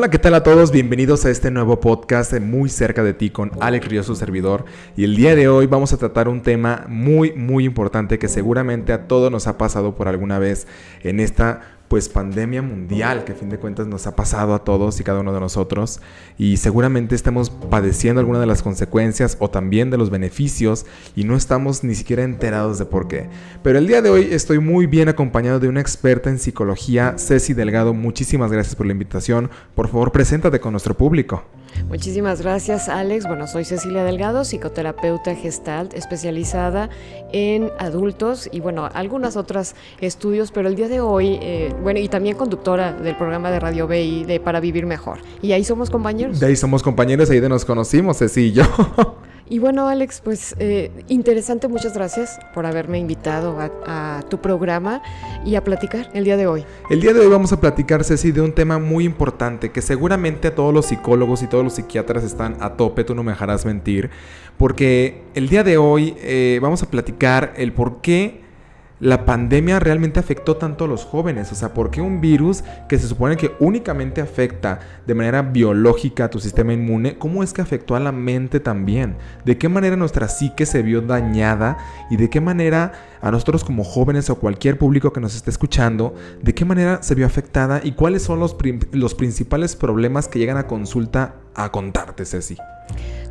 Hola, ¿qué tal a todos? Bienvenidos a este nuevo podcast muy cerca de ti con Alex Río, su servidor. Y el día de hoy vamos a tratar un tema muy, muy importante que seguramente a todos nos ha pasado por alguna vez en esta pues pandemia mundial que a fin de cuentas nos ha pasado a todos y cada uno de nosotros y seguramente estamos padeciendo alguna de las consecuencias o también de los beneficios y no estamos ni siquiera enterados de por qué. Pero el día de hoy estoy muy bien acompañado de una experta en psicología, Ceci Delgado. Muchísimas gracias por la invitación. Por favor, preséntate con nuestro público. Muchísimas gracias, Alex. Bueno, soy Cecilia Delgado, psicoterapeuta gestalt, especializada en adultos y, bueno, algunas otras estudios, pero el día de hoy, eh, bueno, y también conductora del programa de Radio BI de Para Vivir Mejor. Y ahí somos compañeros. De ahí somos compañeros, ahí de nos conocimos, Ceci y yo. Y bueno, Alex, pues eh, interesante, muchas gracias por haberme invitado a, tu programa y a platicar el día de hoy. El día de hoy vamos a platicar, Ceci, de un tema muy importante que seguramente a todos los psicólogos y todos los psiquiatras están a tope, tú no me dejarás mentir, porque el día de hoy eh, vamos a platicar el por qué la pandemia realmente afectó tanto a los jóvenes? O sea, ¿por qué un virus que se supone que únicamente afecta de manera biológica a tu sistema inmune, cómo es que afectó a la mente también? ¿De qué manera nuestra psique se vio dañada? ¿Y de qué manera a nosotros como jóvenes o cualquier público que nos esté escuchando, de qué manera se vio afectada y cuáles son los, los principales problemas que llegan a consulta a contarte, Ceci?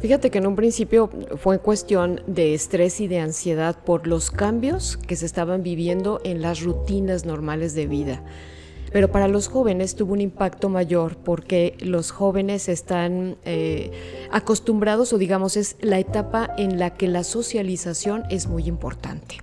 Fíjate que en un principio fue cuestión de estrés y de ansiedad por los cambios que se estaban viviendo en las rutinas normales de vida. Pero para los jóvenes tuvo un impacto mayor porque los jóvenes están eh, acostumbrados o digamos es la etapa en la que la socialización es muy importante.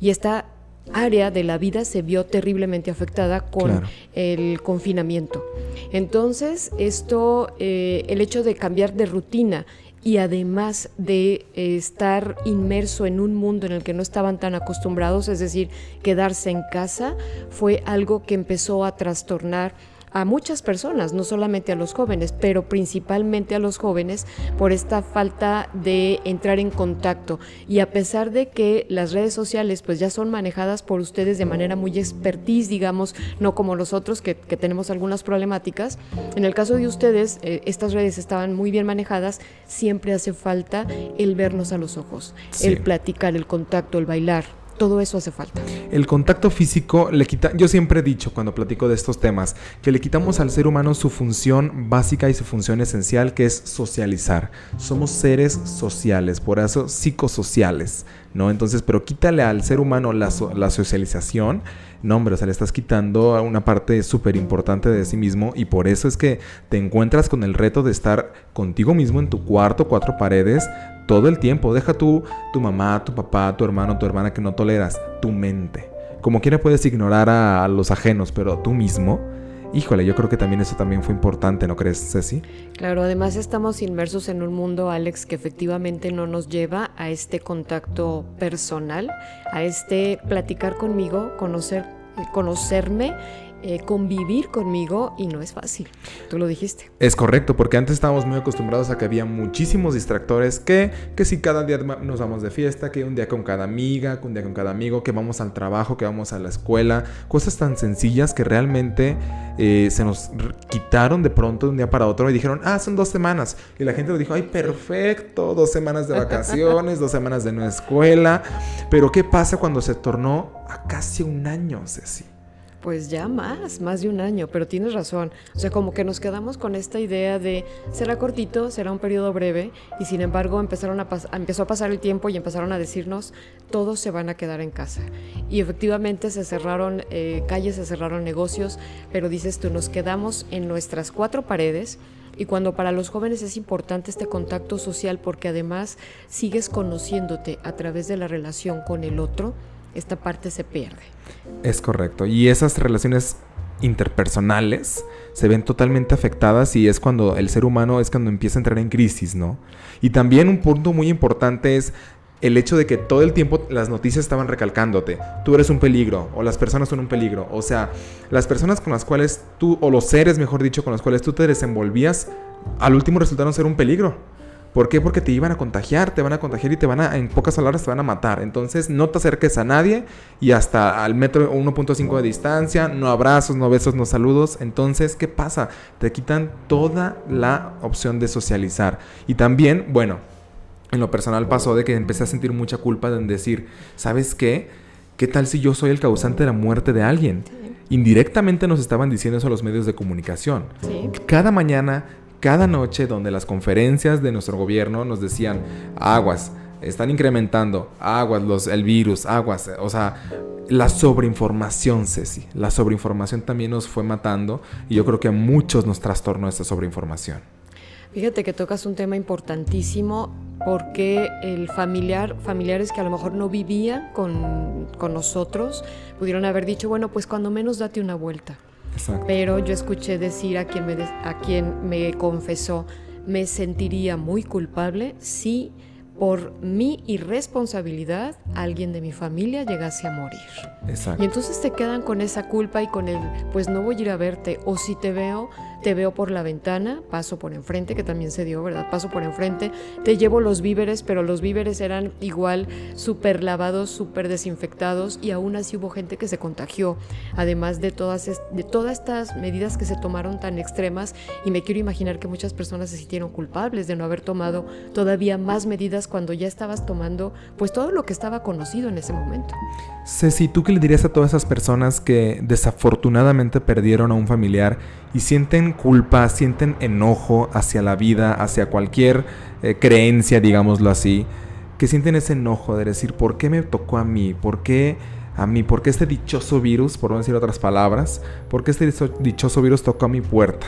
Y esta área de la vida se vio terriblemente afectada con el confinamiento. Entonces, esto, eh, el hecho de cambiar de rutina y además de eh, estar inmerso en un mundo en el que no estaban tan acostumbrados, es decir, quedarse en casa, fue algo que empezó a trastornar a muchas personas, no solamente a los jóvenes, pero principalmente a los jóvenes por esta falta de entrar en contacto. Y a pesar de que las redes sociales pues ya son manejadas por ustedes de manera muy expertise, digamos, no como nosotros que, tenemos algunas problemáticas, en el caso de ustedes eh, estas redes estaban muy bien manejadas, siempre hace falta el vernos a los ojos, el platicar, el contacto, el bailar todo eso hace falta. El contacto físico le quita, yo siempre he dicho cuando platico de estos temas, que le quitamos al ser humano su función básica y su función esencial, que es socializar. Somos seres sociales, por eso psicosociales, ¿no? Entonces, pero quítale al ser humano la, la socialización no, hombre, o sea, le estás quitando una parte súper importante de sí mismo y por eso es que te encuentras con el reto de estar contigo mismo en tu cuarto, cuatro paredes, todo el tiempo. Deja tú tu mamá, tu papá, tu hermano, tu hermana que no toleras, tu mente. Como quiera puedes ignorar a, los ajenos, pero tú mismo híjole, yo creo que también eso también fue importante, ¿no crees, Ceci? Claro, además estamos inmersos en un mundo, Alex, que efectivamente no nos lleva a este contacto personal, a este platicar conmigo, conocer, conocerme eh, convivir conmigo y no es fácil. Tú lo dijiste. Es correcto, porque antes estábamos muy acostumbrados a que había muchísimos distractores, que, que si cada día nos vamos de fiesta, que un día con cada amiga, que un día con cada amigo, que vamos al trabajo, que vamos a la escuela, cosas tan sencillas que realmente eh, se nos quitaron de pronto de un día para otro y dijeron, ah, son dos semanas. Y la gente lo dijo, ay, perfecto, dos semanas de vacaciones, dos semanas de no escuela. Pero ¿qué pasa cuando se tornó a casi un año, Ceci? Pues ya más, más de un año, pero tienes razón. O sea, como que nos quedamos con esta idea de será cortito, será un periodo breve, y sin embargo empezaron a empezó a pasar el tiempo y empezaron a decirnos todos se van a quedar en casa. Y efectivamente se cerraron eh, calles, se cerraron negocios, pero dices tú, nos quedamos en nuestras cuatro paredes. Y cuando para los jóvenes es importante este contacto social porque además sigues conociéndote a través de la relación con el otro, esta parte se pierde. Es correcto. Y esas relaciones interpersonales se ven totalmente afectadas y es cuando el ser humano es cuando empieza a entrar en crisis, ¿no? Y también un punto muy importante es el hecho de que todo el tiempo las noticias estaban recalcándote, tú eres un peligro o las personas son un peligro, o sea, las personas con las cuales tú, o los seres, mejor dicho, con los cuales tú te desenvolvías, al último resultaron ser un peligro. ¿Por qué? Porque te iban a contagiar, te van a contagiar y te van a, en pocas palabras, te van a matar. Entonces, no te acerques a nadie y hasta al metro 1.5 de distancia, no abrazos, no besos, no saludos. Entonces, ¿qué pasa? Te quitan toda la opción de socializar. Y también, bueno, en lo personal pasó de que empecé a sentir mucha culpa de decir, ¿sabes qué? ¿Qué tal si yo soy el causante de la muerte de alguien? Indirectamente nos estaban diciendo eso a los medios de comunicación. Cada mañana cada noche donde las conferencias de nuestro gobierno nos decían, aguas, están incrementando, aguas, los, el virus, aguas, o sea, la sobreinformación, Ceci, la sobreinformación también nos fue matando y yo creo que a muchos nos trastornó esta sobreinformación. Fíjate que tocas un tema importantísimo porque el familiar, familiares que a lo mejor no vivían con, con nosotros, pudieron haber dicho, bueno, pues cuando menos date una vuelta. Pero yo escuché decir a quien, me a quien me confesó, me sentiría muy culpable si por mi irresponsabilidad alguien de mi familia llegase a morir. Exacto. Y entonces te quedan con esa culpa y con el, pues no voy a ir a verte, o si te veo, te veo por la ventana, paso por enfrente, que también se dio, ¿verdad? Paso por enfrente, te llevo los víveres, pero los víveres eran igual súper lavados, súper desinfectados y aún así hubo gente que se contagió, además de todas, de todas estas medidas que se tomaron tan extremas y me quiero imaginar que muchas personas se sintieron culpables de no haber tomado todavía más medidas cuando ya estabas tomando pues todo lo que estaba conocido en ese momento. Ceci, ¿tú qué le dirías a todas esas personas que desafortunadamente perdieron a un familiar y sienten culpa, sienten enojo hacia la vida, hacia cualquier eh, creencia, digámoslo así, que sienten ese enojo de decir, ¿por qué me tocó a mí? ¿Por qué a mí? ¿Por qué este dichoso virus, por no decir otras palabras, por qué este dichoso virus tocó a mi puerta?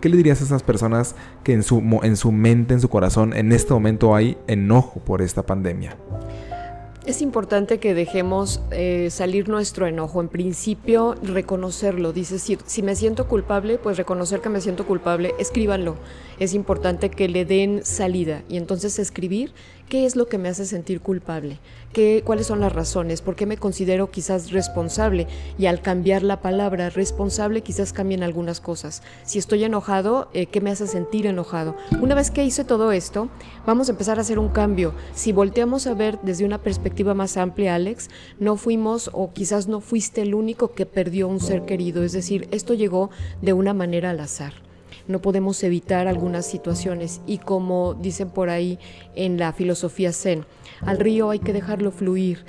¿Qué le dirías a esas personas que en su, en su mente, en su corazón, en este momento hay enojo por esta pandemia? Es importante que dejemos eh, salir nuestro enojo. En principio, reconocerlo. Dice, si, si me siento culpable, pues reconocer que me siento culpable, escríbanlo. Es importante que le den salida y entonces escribir qué es lo que me hace sentir culpable, ¿Qué, cuáles son las razones, por qué me considero quizás responsable y al cambiar la palabra responsable quizás cambien algunas cosas. Si estoy enojado, eh, ¿qué me hace sentir enojado? Una vez que hice todo esto, vamos a empezar a hacer un cambio. Si volteamos a ver desde una perspectiva más amplia, Alex, no fuimos o quizás no fuiste el único que perdió un ser querido, es decir, esto llegó de una manera al azar. No podemos evitar algunas situaciones y como dicen por ahí en la filosofía zen, al río hay que dejarlo fluir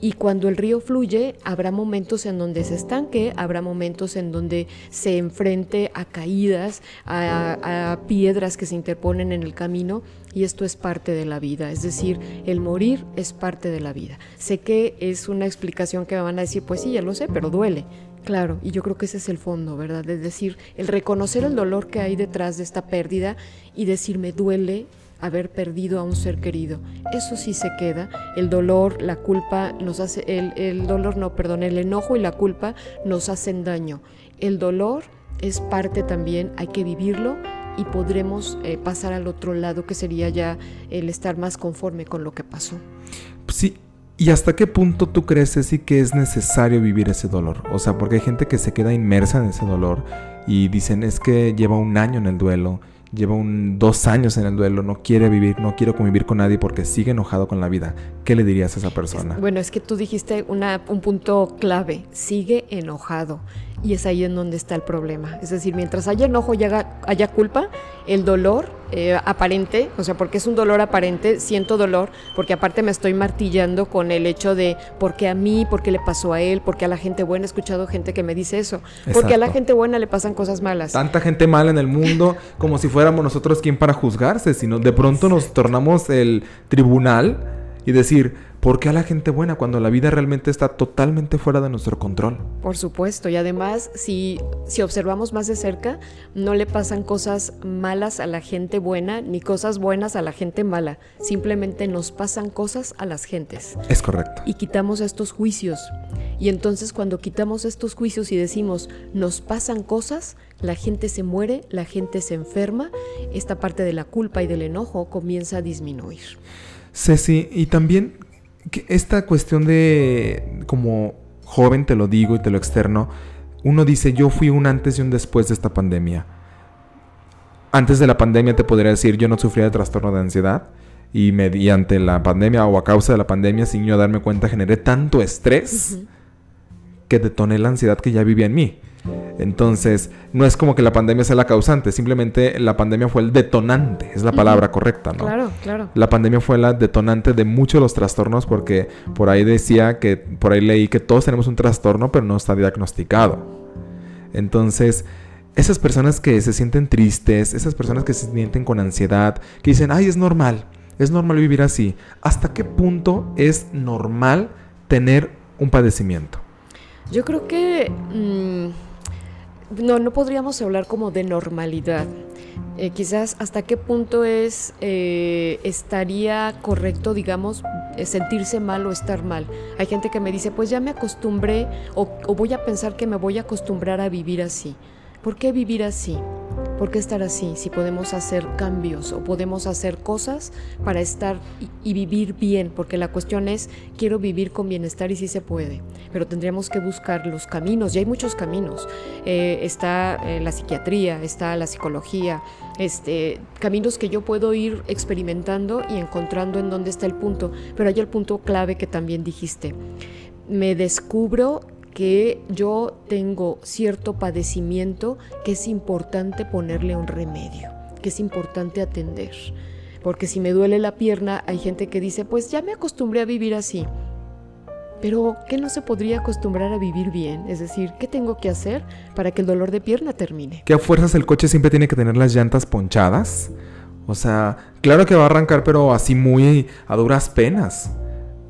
y cuando el río fluye, habrá momentos en donde se estanque, habrá momentos en donde se enfrente a caídas, a, piedras que se interponen en el camino, y esto es parte de la vida. Es decir, el morir es parte de la vida. Sé que es una explicación que me van a decir, pues sí, ya lo sé, pero duele. Claro, y yo creo que ese es el fondo, ¿verdad? Es decir, el reconocer el dolor que hay detrás de esta pérdida y decir, me duele, haber perdido a un ser querido. Eso sí se queda. El dolor, la culpa nos hace, el, el dolor no, perdón, el enojo y la culpa nos hacen daño. El dolor es parte también, hay que vivirlo y podremos eh, pasar al otro lado que sería ya el estar más conforme con lo que pasó. Sí, ¿Y hasta qué punto tú crees, sí que es necesario vivir ese dolor? O sea, porque hay gente que se queda inmersa en ese dolor y dicen es que lleva un año en el duelo lleva un, dos años en el duelo, no quiere vivir, no quiere convivir con nadie porque sigue enojado con la vida. ¿Qué le dirías a esa persona? Bueno, es que tú dijiste una, un punto clave, sigue enojado. Y es ahí en donde está el problema. Es decir, mientras haya enojo y haya, culpa, el dolor eh, aparente, o sea, porque es un dolor aparente, siento dolor, porque aparte me estoy martillando con el hecho de por qué a mí, por qué le pasó a él, por qué a la gente buena, he escuchado gente que me dice eso, porque a la gente buena le pasan cosas malas. Tanta gente mala en el mundo, como si fuéramos nosotros quien para juzgarse, sino de pronto nos tornamos el tribunal y decir, ¿por qué a la gente buena cuando la vida realmente está totalmente fuera de nuestro control? Por supuesto, y además si, si observamos más de cerca, no le pasan cosas malas a la gente buena ni cosas buenas a la gente mala, simplemente nos pasan cosas a las gentes. Es correcto. Y quitamos estos juicios. Y entonces cuando quitamos estos juicios y decimos, nos pasan cosas, la gente se muere, la gente se enferma, esta parte de la culpa y del enojo comienza a disminuir. Ceci, y también esta cuestión de, como joven te lo digo y te lo externo, uno dice, yo fui un antes y un después de esta pandemia. antes de la pandemia te podría decir, yo no sufría de trastorno de ansiedad. Y mediante la pandemia o a causa de la pandemia, sin yo darme cuenta, generé tanto estrés que detoné la ansiedad que ya vivía en mí. Entonces, no es como que la pandemia sea la causante, simplemente la pandemia fue el detonante, es la palabra correcta, ¿no? Claro, claro. La pandemia fue la detonante de muchos de los trastornos porque por ahí decía que, por ahí leí que todos tenemos un trastorno, pero no está diagnosticado. Entonces, esas personas que se sienten tristes, esas personas que se sienten con ansiedad, que dicen, ay, es normal, es normal vivir así. ¿Hasta qué punto es normal tener un padecimiento? Yo creo que... Mm, no, no podríamos hablar como de normalidad. Eh, quizás hasta qué punto es eh, estaría correcto, digamos, eh, sentirse mal o estar mal. Hay gente que me dice, pues ya me acostumbré o, o voy a pensar que me voy a acostumbrar a vivir así. ¿Por qué vivir así? ¿Por qué estar así? Si podemos hacer cambios o podemos hacer cosas para estar y, vivir bien, porque la cuestión es, quiero vivir con bienestar y sí se puede, pero tendríamos que buscar los caminos, y hay muchos caminos. Eh, está eh, la psiquiatría, está la psicología, este, caminos que yo puedo ir experimentando y encontrando en dónde está el punto, pero hay el punto clave que también dijiste. Me descubro que yo tengo cierto padecimiento que es importante ponerle un remedio, que es importante atender. Porque si me duele la pierna, hay gente que dice, pues ya me acostumbré a vivir así. Pero, ¿qué no se podría acostumbrar a vivir bien? Es decir, ¿qué tengo que hacer para que el dolor de pierna termine? ¿Qué a fuerzas el coche siempre tiene que tener las llantas ponchadas? O sea, claro que va a arrancar, pero así muy a duras penas.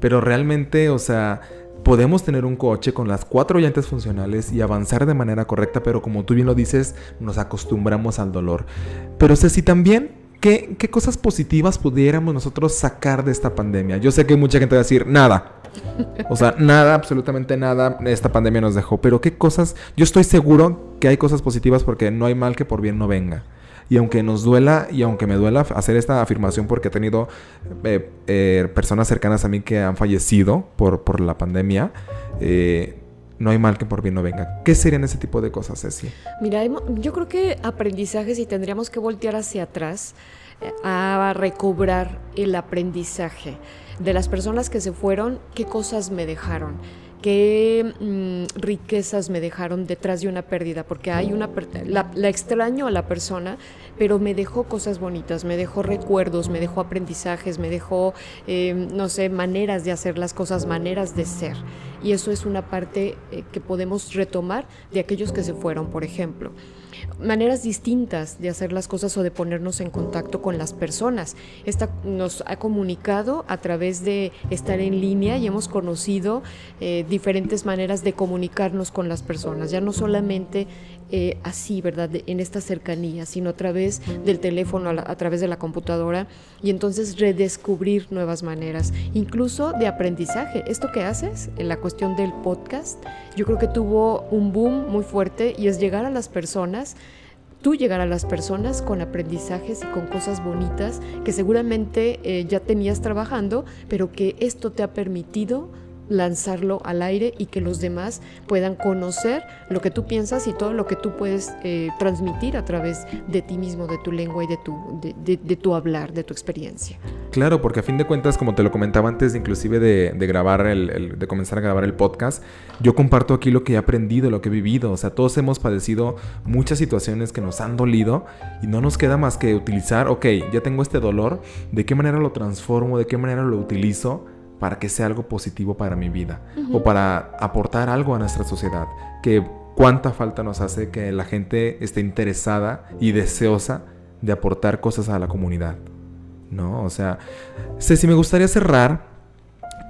Pero realmente, o sea, podemos tener un coche con las cuatro llantas funcionales y avanzar de manera correcta, pero como tú bien lo dices, nos acostumbramos al dolor. Pero Ceci, también, ¿qué, qué cosas positivas pudiéramos nosotros sacar de esta pandemia? Yo sé que mucha gente va a decir, nada. O sea, nada, absolutamente nada, esta pandemia nos dejó. Pero qué cosas, yo estoy seguro que hay cosas positivas porque no hay mal que por bien no venga. Y aunque nos duela y aunque me duela hacer esta afirmación porque he tenido eh, eh, personas cercanas a mí que han fallecido por, por la pandemia, eh, no hay mal que por bien no venga. ¿Qué serían ese tipo de cosas, Ceci? Mira, yo creo que aprendizajes y tendríamos que voltear hacia atrás a recobrar el aprendizaje de las personas que se fueron, qué cosas me dejaron qué mm, riquezas me dejaron detrás de una pérdida, porque hay una la, la, extraño a la persona, pero me dejó cosas bonitas, me dejó recuerdos, me dejó aprendizajes, me dejó, em, no sé, maneras de hacer las cosas, maneras de ser. Y eso es una parte eh, que podemos retomar de aquellos que se fueron, por ejemplo maneras distintas de hacer las cosas o de ponernos en contacto con las personas. Esta nos ha comunicado a través de estar en línea y hemos conocido eh, diferentes maneras de comunicarnos con las personas, ya no solamente eh, así, ¿verdad? en esta cercanía, sino a través del teléfono, a, través de la computadora y entonces redescubrir nuevas maneras, incluso de aprendizaje. Esto que haces en la cuestión del podcast, yo creo que tuvo un boom muy fuerte y es llegar a las personas tú llegar a las personas con aprendizajes y con cosas bonitas que seguramente eh, ya tenías trabajando, pero que esto te ha permitido lanzarlo al aire y que los demás puedan conocer lo que tú piensas y todo lo que tú puedes eh, transmitir a través de ti mismo, de tu lengua y de tu, de, tu hablar, de tu experiencia. Claro, porque a fin de cuentas, como te lo comentaba antes, inclusive de, grabar el, de comenzar a grabar el podcast, yo comparto aquí lo que he aprendido, lo que he vivido. O sea, todos hemos padecido muchas situaciones que nos han dolido y no nos queda más que utilizar, ok, ya tengo este dolor, ¿de qué manera lo transformo? ¿De qué manera lo utilizo? Para que sea algo positivo para mi vida o para aportar algo a nuestra sociedad. Que cuánta falta nos hace que la gente esté interesada y deseosa de aportar cosas a la comunidad. ¿No? O sea, Ceci, me gustaría cerrar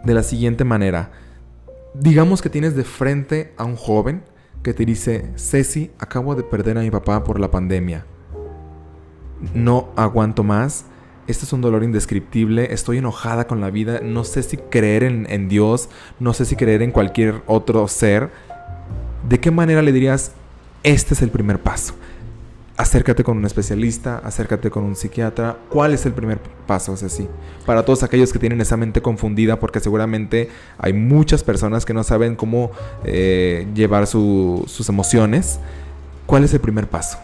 de la siguiente manera. Digamos que tienes de frente a un joven que te dice, Ceci, acabo de perder a mi papá por la pandemia. No aguanto más este es un dolor indescriptible, estoy enojada con la vida, no sé si creer en, Dios, no sé si creer en cualquier otro ser. ¿De qué manera le dirías, este es el primer paso? Acércate con un especialista, acércate con un psiquiatra. ¿Cuál es el primer paso? Así. Para todos aquellos que tienen esa mente confundida, porque seguramente hay muchas personas que no saben cómo eh, llevar sus emociones. ¿Cuál es el primer paso?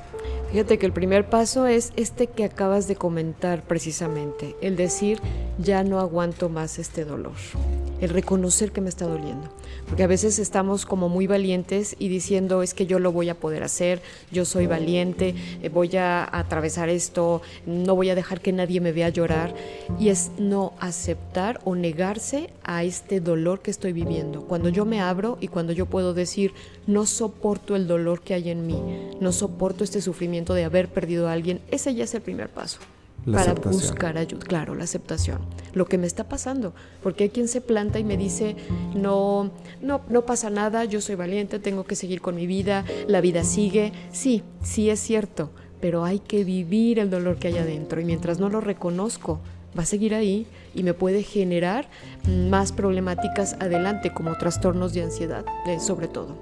Fíjate que el primer paso es este que acabas de comentar precisamente, el decir, ya no aguanto más este dolor, el reconocer que me está doliendo. Porque a veces estamos como muy valientes y diciendo, es que yo lo voy a poder hacer, yo soy valiente, eh, voy a atravesar esto, no voy a dejar que nadie me vea llorar. Y es no aceptar o negarse a este dolor que estoy viviendo. Cuando yo me abro y cuando yo puedo decir, no soporto el dolor que hay en mí, no soporto este sufrimiento de haber perdido a alguien, ese ya es el primer paso para buscar ayuda. Claro, la aceptación. Lo que me está pasando. Porque hay quien se planta y me dice, no, no, no pasa nada, yo soy valiente, tengo que seguir con mi vida, la vida sigue. Sí, sí es cierto, pero hay que vivir el dolor que hay adentro. Y mientras no lo reconozco, va a seguir ahí y me puede generar más problemáticas adelante, como trastornos de ansiedad, eh, sobre todo.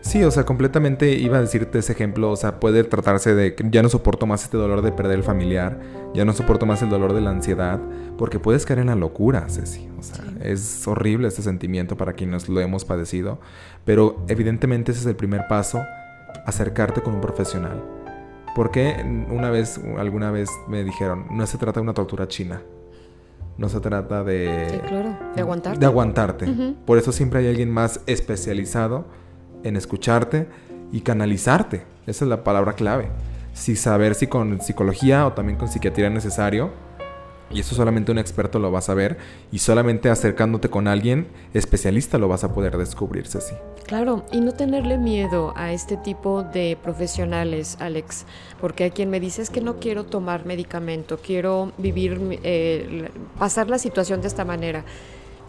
Sí, o sea, completamente iba a decirte ese ejemplo, o sea, puede tratarse de que ya no soporto más este dolor de perder el familiar, ya no soporto más el dolor de la ansiedad, porque puedes caer en la locura, Ceci. O sea, es horrible este sentimiento para quienes lo hemos padecido, pero evidentemente ese es el primer paso, acercarte con un profesional. Porque una vez, alguna vez me dijeron, no se trata de una tortura china, no se trata de... claro, de aguantarte. De aguantarte. Por eso siempre hay alguien más especializado en escucharte y canalizarte. Esa es la palabra clave. Si saber si con psicología o también con psiquiatría es necesario, y eso solamente un experto lo va a saber y solamente acercándote con alguien especialista lo vas a poder descubrirse así. Claro, y no tenerle miedo a este tipo de profesionales, Alex, porque hay quien me dice es que no quiero tomar medicamento, quiero vivir, eh, pasar la situación de esta manera.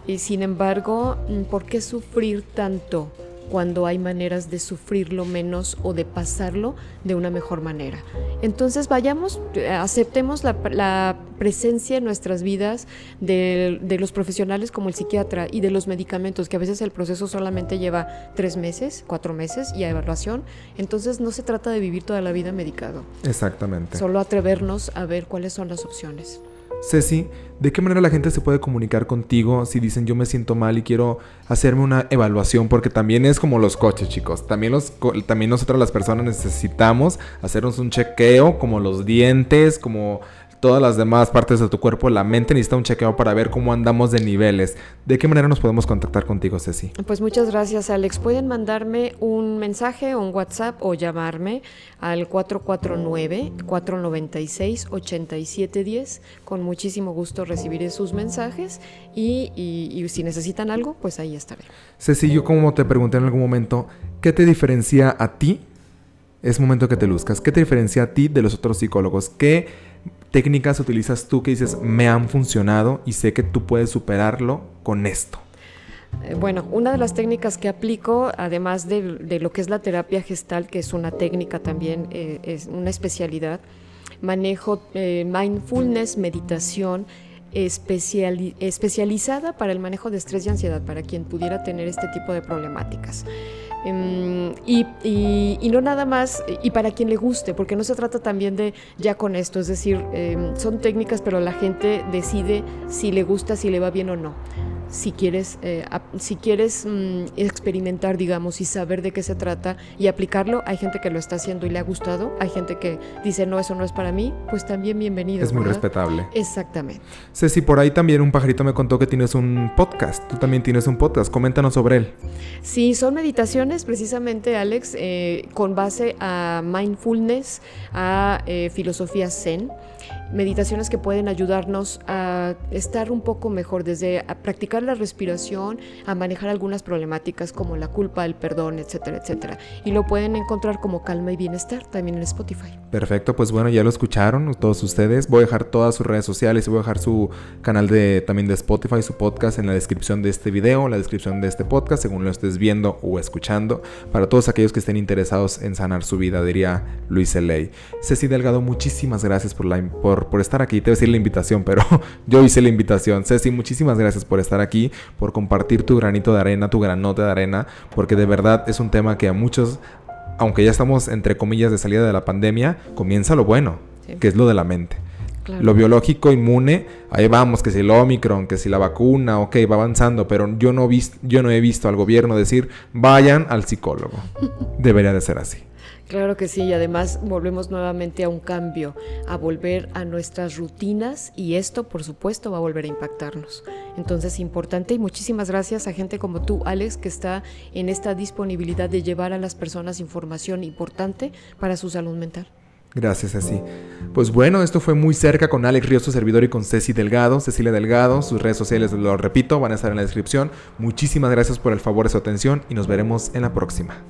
Y sin embargo, ¿por qué sufrir tanto? Cuando hay maneras de sufrirlo menos o de pasarlo de una mejor manera. Entonces vayamos, eh, aceptemos la, presencia en nuestras vidas de, de, los profesionales como el psiquiatra y de los medicamentos, que a veces el proceso solamente lleva tres meses, cuatro meses y a evaluación. Entonces no se trata de vivir toda la vida medicado. Exactamente. Solo atrevernos a ver cuáles son las opciones. Ceci, ¿de qué manera la gente se puede comunicar contigo si dicen yo me siento mal y quiero hacerme una evaluación? Porque también es como los coches, chicos. También, los, también nosotros las personas necesitamos hacernos un chequeo, como los dientes, como todas las demás partes de tu cuerpo, la mente necesita un chequeo para ver cómo andamos de niveles. ¿De qué manera nos podemos contactar contigo, Ceci? Pues muchas gracias, Alex. Pueden mandarme un mensaje, un WhatsApp o llamarme al 449-496-8710. Con muchísimo gusto recibiré sus mensajes y, y si necesitan algo, pues ahí estaré. Ceci, yo como te pregunté en algún momento, ¿qué te diferencia a ti? Es momento que te luzcas. ¿Qué te diferencia a ti de los otros psicólogos? ¿Qué técnicas utilizas tú que dices me han funcionado y sé que tú puedes superarlo con esto? Eh, bueno, una de las técnicas que aplico, además de, lo que es la terapia gestal, que es una técnica también, eh, es una especialidad, manejo eh, mindfulness, meditación, especializada para el manejo de estrés y ansiedad, para quien pudiera tener este tipo de problemáticas. Em, y, no nada más, y para quien le guste, porque no se trata también de ya con esto, es decir, em, son técnicas, pero la gente decide si le gusta, si le va bien o no si quieres, eh, si quieres mm, experimentar, digamos, y saber de qué se trata y aplicarlo, hay gente que lo está haciendo y le ha gustado, hay gente que dice, no, eso no es para mí, pues también bienvenido. Es muy respetable. Exactamente. Ceci, por ahí también un pajarito me contó que tienes un podcast, tú también tienes un podcast, coméntanos sobre él. Sí, son meditaciones precisamente, Alex, eh, con base a mindfulness, a eh, filosofía zen meditaciones que pueden ayudarnos a estar un poco mejor, desde practicar la respiración, a manejar algunas problemáticas como la culpa, el perdón, etcétera, etcétera. Y lo pueden encontrar como calma y bienestar también en Spotify. Perfecto, pues bueno, ya lo escucharon todos ustedes. Voy a dejar todas sus redes sociales y voy a dejar su canal de también de Spotify, su podcast en la descripción de este video, en la descripción de este podcast, según lo estés viendo o escuchando, para todos aquellos que estén interesados en sanar su vida, diría Luis Eley. Ceci Delgado, muchísimas gracias por, la, por por, estar aquí. Te voy a decir la invitación, pero yo hice la invitación. Ceci, muchísimas gracias por estar aquí, por compartir tu granito de arena, tu granote de arena, porque de verdad es un tema que a muchos, aunque ya estamos entre comillas de salida de la pandemia, comienza lo bueno, que es lo de la mente. Lo biológico inmune, ahí vamos, que si el Omicron, que si la vacuna, ok, va avanzando, pero yo no, yo no he visto al gobierno decir, vayan al psicólogo. Debería de ser así. Claro que sí, y además volvemos nuevamente a un cambio, a volver a nuestras rutinas y esto, por supuesto, va a volver a impactarnos. Entonces, importante y muchísimas gracias a gente como tú, Alex, que está en esta disponibilidad de llevar a las personas información importante para su salud mental. Gracias, Ceci. Pues bueno, esto fue muy cerca con Alex Ríos, su servidor, y con Ceci Delgado, Cecilia Delgado. Sus redes sociales, lo repito, van a estar en la descripción. Muchísimas gracias por el favor de su atención y nos veremos en la próxima.